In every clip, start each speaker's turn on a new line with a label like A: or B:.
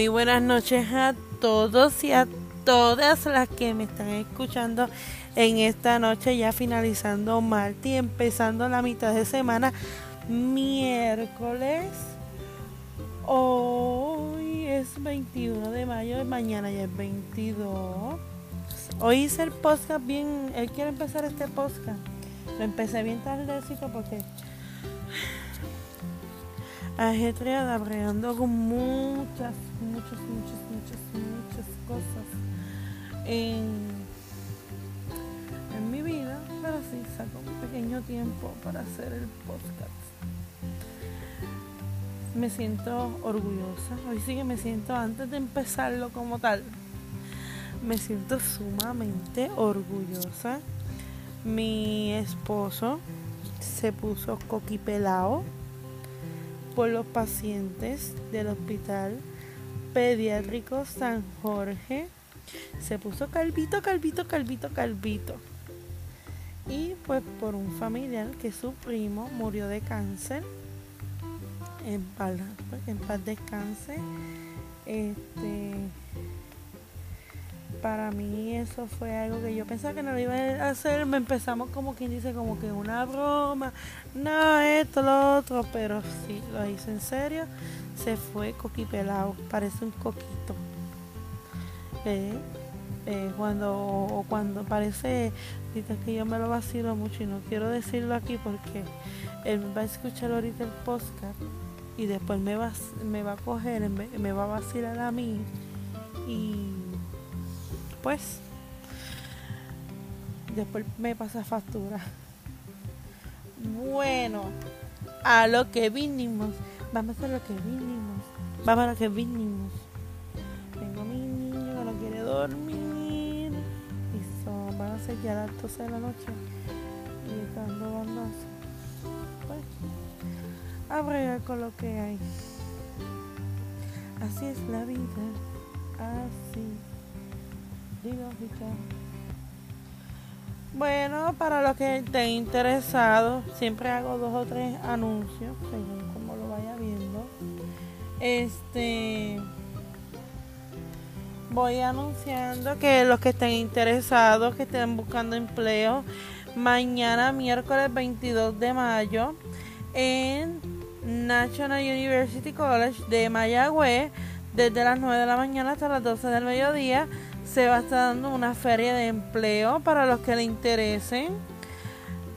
A: Muy buenas noches a todos y a todas las que me están escuchando en esta noche, ya finalizando martes y empezando la mitad de semana, miércoles. Hoy es 21 de mayo mañana ya es 22. Hoy hice el podcast bien, él quiere empezar este podcast. Lo empecé bien tardecito porque ajetreada, bregando con muchas, muchas, muchas, muchas, muchas cosas en, en mi vida, pero sí saco un pequeño tiempo para hacer el podcast. Me siento orgullosa, hoy sí que me siento, antes de empezarlo como tal, me siento sumamente orgullosa. Mi esposo se puso coquipelao por los pacientes del Hospital Pediátrico San Jorge. Se puso calvito, calvito, calvito, calvito. Y pues por un familiar que su primo murió de cáncer. En paz, en paz descanse. Este para mí eso fue algo que yo pensaba que no lo iba a hacer. Me empezamos como quien dice, como que una broma, no, esto, lo otro, pero sí, lo hice en serio. Se fue coquipelado, parece un coquito. Eh, eh, cuando, cuando parece, dices que yo me lo vacilo mucho y no quiero decirlo aquí porque él va a escuchar ahorita el podcast y después me va, me va a coger, me, me va a vacilar a mí y pues después me pasa factura. Bueno, a lo que vinimos. Vamos a lo que vinimos. Vamos a lo que vinimos. Tengo mi niño que no quiere dormir. Y son, van a ser ya las 12 de la noche. Y están dando Pues, a bregar con lo que hay. Así es la vida. Así. Bueno, para los que estén interesados, siempre hago dos o tres anuncios, según como lo vaya viendo. Este voy anunciando que los que estén interesados, que estén buscando empleo, mañana miércoles 22 de mayo en National University College de Mayagüez, desde las 9 de la mañana hasta las 12 del mediodía se va a estar dando una feria de empleo para los que le interesen.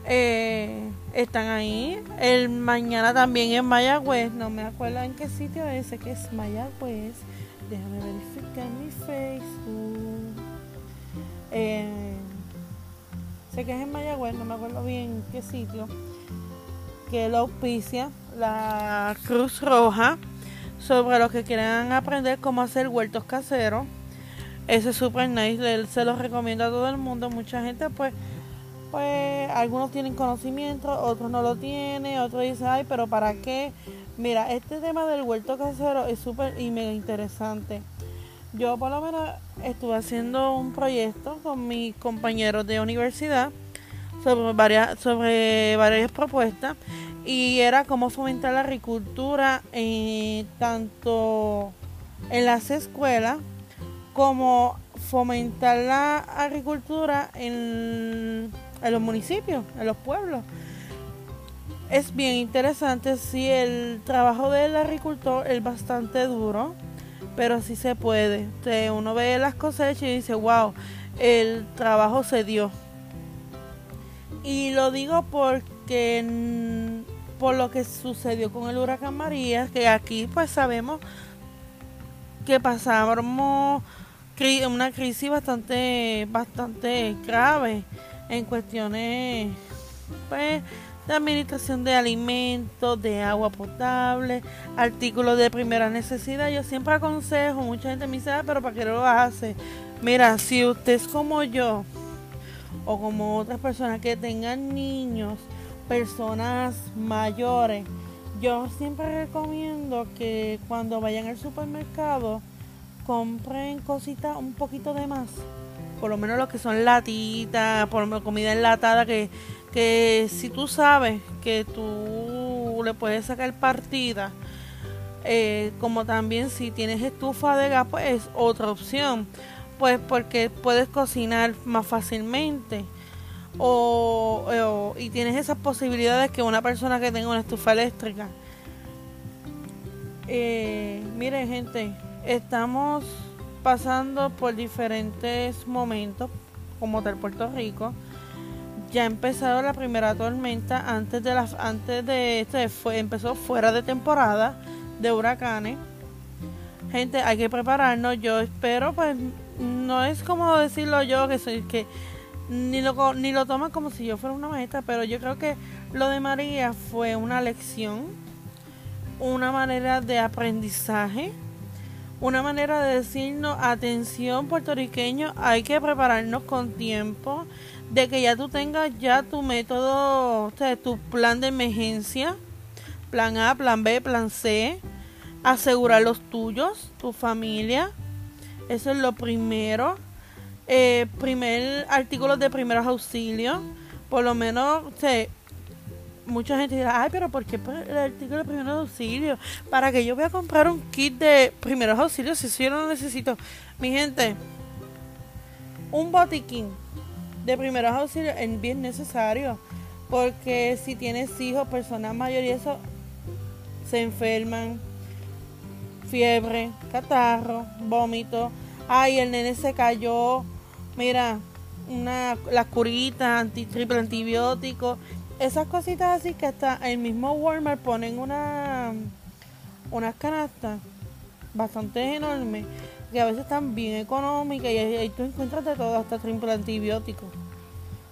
A: Eh, están ahí. El mañana también en Mayagüez. No me acuerdo en qué sitio es. que es Mayagüez. Déjame verificar mi Facebook. Eh, sé que es en Mayagüez. No me acuerdo bien qué sitio. Que lo auspicia la Cruz Roja. Sobre los que quieran aprender cómo hacer huertos caseros ese es super nice, él se lo recomienda a todo el mundo. Mucha gente, pues, pues, algunos tienen conocimiento, otros no lo tienen, otros dicen, ay, pero ¿para qué? Mira, este tema del huerto casero es súper y mega interesante. Yo, por lo menos, estuve haciendo un proyecto con mis compañeros de universidad sobre varias, sobre varias propuestas y era cómo fomentar la agricultura en, tanto en las escuelas como fomentar la agricultura en, los municipios, en los pueblos. Es bien interesante, si el trabajo del agricultor es bastante duro, pero sí se puede. uno ve las cosechas y dice, wow, el trabajo se dio. Y lo digo porque por lo que sucedió con el huracán María, que aquí pues sabemos que pasamos una crisis bastante bastante grave en cuestiones pues de administración de alimentos, de agua potable, artículos de primera necesidad. Yo siempre aconsejo, mucha gente me dice, ah, pero ¿para qué lo hace? Mira, si usted es como yo o como otras personas que tengan niños, personas mayores, yo siempre recomiendo que cuando vayan al supermercado, compren cositas un poquito de más. Por lo menos lo que son latitas, por lo menos comida enlatada, que, que si tú sabes que tú le puedes sacar partida, Eh, como también si tienes estufa de gas, pues es otra opción. Pues porque puedes cocinar más fácilmente. O, y tienes esas posibilidades que una persona que tenga una estufa eléctrica. Eh, miren gente, estamos pasando por diferentes momentos como del Puerto Rico. Ya ha empezado la primera tormenta antes de las antes de este fue empezó fuera de temporada de huracanes. Gente, hay que prepararnos. Yo espero, pues, no es como decirlo yo que soy que ni lo ni lo toman como si yo fuera una maestra, pero yo creo que lo de María fue una lección, una manera de aprendizaje una manera de decirnos, atención puertorriqueño, hay que prepararnos con tiempo, de que ya tú tengas ya tu método, tu plan de emergencia, plan A, plan B, plan C, asegurar los tuyos, tu familia, eso es lo primero. Eh, primer artículo de primeros auxilios, por lo menos, o mucha gente dirá, ay, pero ¿por qué el artículo de primeros auxilios? Para que yo voy a comprar un kit de primeros auxilios si yo no lo necesito. Mi gente, un botiquín de primeros auxilios es bien necesario. Porque si tienes hijos, personas mayores y eso, se enferman. Fiebre, catarro, vómito. Ay, el nene se cayó. Mira, una, las curitas, anti, triple antibiótico esas cositas así que hasta el mismo Walmart ponen una unas canastas bastante enormes que a veces están bien económicas y ahí, tú encuentras de todo hasta triple antibióticos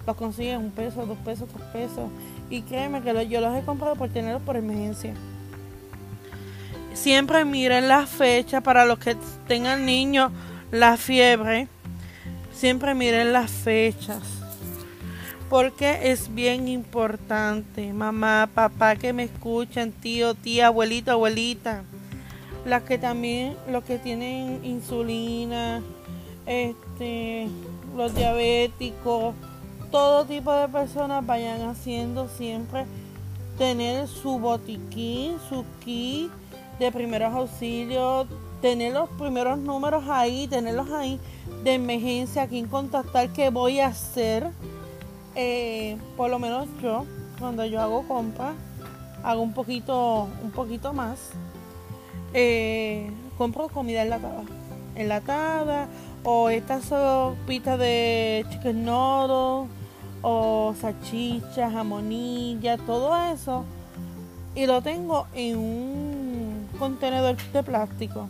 A: los consigues un peso, dos pesos, tres pesos. Y créeme que yo los he comprado por tenerlos por emergencia. Siempre miren la fecha para los que tengan niños la fiebre. Siempre miren las fechas porque es bien importante. Mamá, papá que me escuchan, tío, tía, abuelito, abuelita. Las que también, los que tienen insulina, este, los diabéticos, todo tipo de personas vayan haciendo siempre tener su botiquín, su kit de primeros auxilios, tener los primeros números ahí, tenerlos ahí de emergencia, a quién contactar, qué voy a hacer eh, por lo menos yo, cuando yo hago compra, hago un poquito, un poquito más. Eh, compro comida enlatada. Enlatada o estas sopitas de chicken noodles o salchichas, jamonilla, todo eso. Y lo tengo en un contenedor de plástico.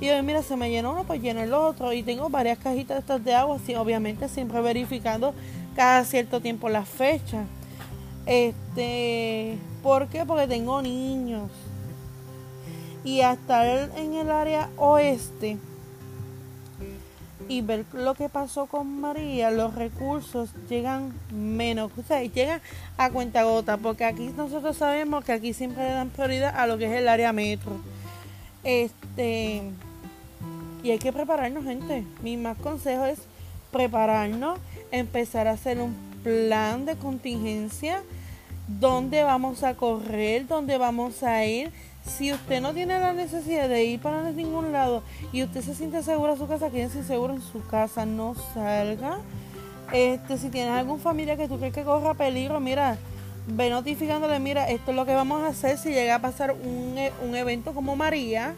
A: Y yo, mira, se me llenó uno, pues lleno el otro. Y tengo varias cajitas estas de agua, así, obviamente siempre verificando cada cierto tiempo la fecha. Este, ¿por qué? Porque tengo niños. Y hasta en el área oeste y ver lo que pasó con María, los recursos llegan menos, o sea, llegan a cuenta gota, porque aquí nosotros sabemos que aquí siempre le dan prioridad a lo que es el área metro. Este, y hay que prepararnos, gente. Mi más consejo es prepararnos empezar a hacer un plan de contingencia, dónde vamos a correr, dónde vamos a ir. Si usted no tiene la necesidad de ir para ningún lado y usted se siente seguro en su casa, quédese seguro en su casa, no salga. Este, si tienes algún familia que tú crees que corra peligro, mira, ve notificándole, mira, esto es lo que vamos a hacer si llega a pasar un, un evento como María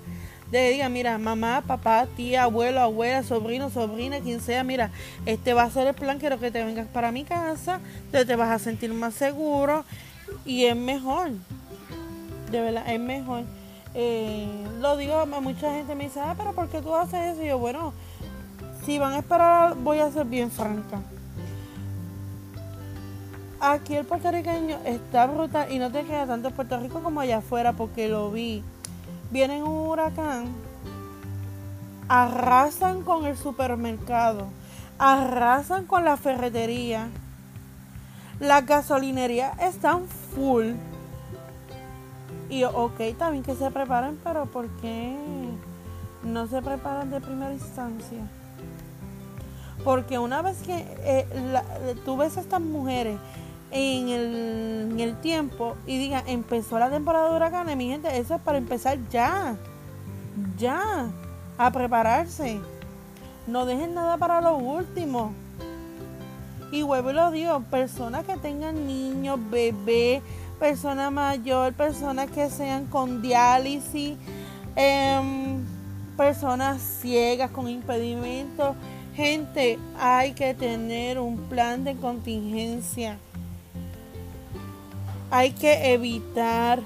A: le diga, mira, mamá, papá, tía, abuelo, abuela, sobrino, sobrina, quien sea, mira, este va a ser el plan, quiero que te vengas para mi casa, te, te vas a sentir más seguro y es mejor, de verdad, es mejor. Eh, lo digo, mucha gente me dice, ah, pero ¿por qué tú haces eso? Y yo, bueno, si van a esperar, voy a ser bien franca. Aquí el puertorriqueño está brutal y no te queda tanto en Puerto Rico como allá afuera porque lo vi viene un huracán, arrasan con el supermercado, arrasan con la ferretería, la gasolinería están full. Y ok, también que se preparen, pero ¿por qué no se preparan de primera instancia? Porque una vez que eh, tú ves a estas mujeres en el, en el tiempo y digan, empezó la temporada de huracanes, mi gente, eso es para empezar ya, ya, a prepararse. No dejen nada para lo último. Y vuelvo y lo digo, personas que tengan niños, bebés, personas mayor, personas que sean con diálisis, em, personas ciegas con impedimentos. Gente, hay que tener un plan de contingencia. Hay que evitar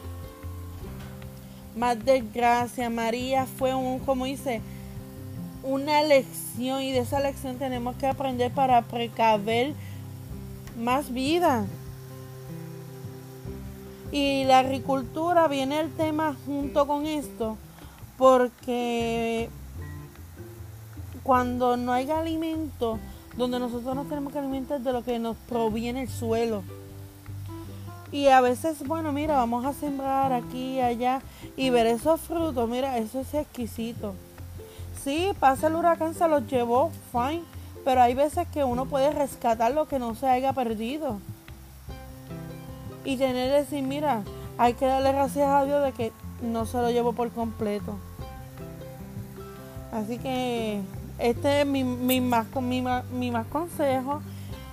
A: más desgracia. María fue un, como dice, una lección y de esa lección tenemos que aprender para precaver más vida. Y la agricultura viene el tema junto con esto, porque cuando no hay alimento, donde nosotros nos tenemos que alimentar de lo que nos proviene el suelo. Y a veces, bueno, mira, vamos a sembrar aquí y allá y ver esos frutos, mira, eso es exquisito. Sí, pasa el huracán, se los llevó, fine, pero hay veces que uno puede rescatar lo que no se haya perdido y tener que decir, mira, hay que darle gracias a Dios de que no se lo llevo por completo. Así que este es mi, mi, más, mi, mi más consejo.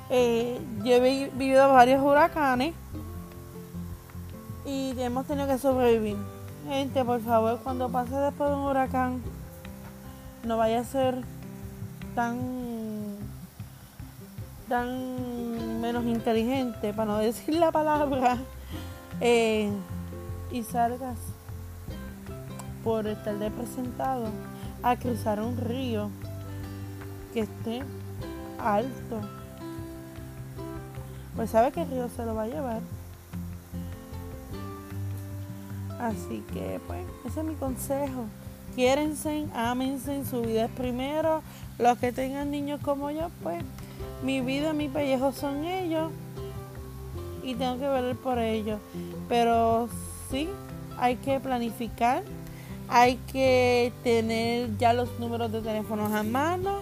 A: Eh, yo he vivido varios huracanes y hemos tenido que sobrevivir. Gente, por favor, cuando pase después de un huracán, no vaya a ser tan tan menos inteligente, para no decir la palabra, eh, y salgas por estar representado a cruzar un río que esté alto. Pues sabe que el río se lo va a llevar. Así que, pues, ese es mi consejo. Quiérense, ámense, su vida es primero. Los que tengan niños como yo, pues, mi vida, mi pellejo son ellos y tengo que velar por ellos. Pero sí, hay que planificar, hay que tener ya los números de teléfonos a mano.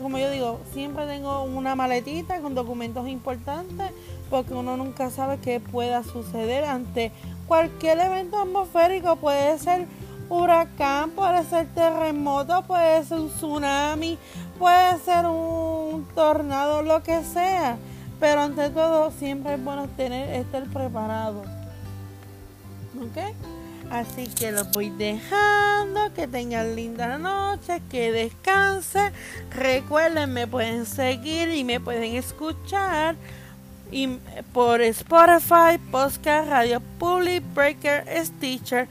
A: como yo digo, siempre tengo una maletita con documentos importantes porque uno nunca sabe qué pueda suceder ante cualquier evento atmosférico. Puede ser huracán, puede ser terremoto, puede ser un tsunami, puede ser un tornado, lo que sea. Pero ante todo siempre es bueno tener, estar preparado. ¿Ok? Así que los voy dejando, que tengan linda noche, que descansen. Recuerden, me pueden seguir y me pueden escuchar y por Spotify, Podcast, Radio Public, Breaker, Stitcher,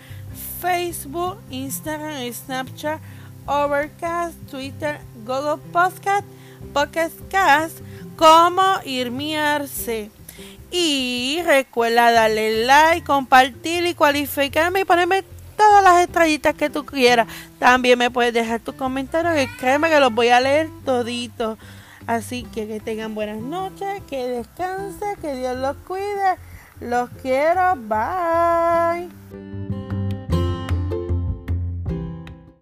A: Facebook, Instagram, Snapchat, Overcast, Twitter, Google Podcast, Podcast Cast, como Irmiarse. Y recuerda darle like, compartir y cualificarme y ponerme todas las estrellitas que tú quieras. También me puedes dejar tus comentarios y créeme que los voy a leer toditos. Así que que tengan buenas noches, que descansen, que Dios los cuide. Los quiero. Bye.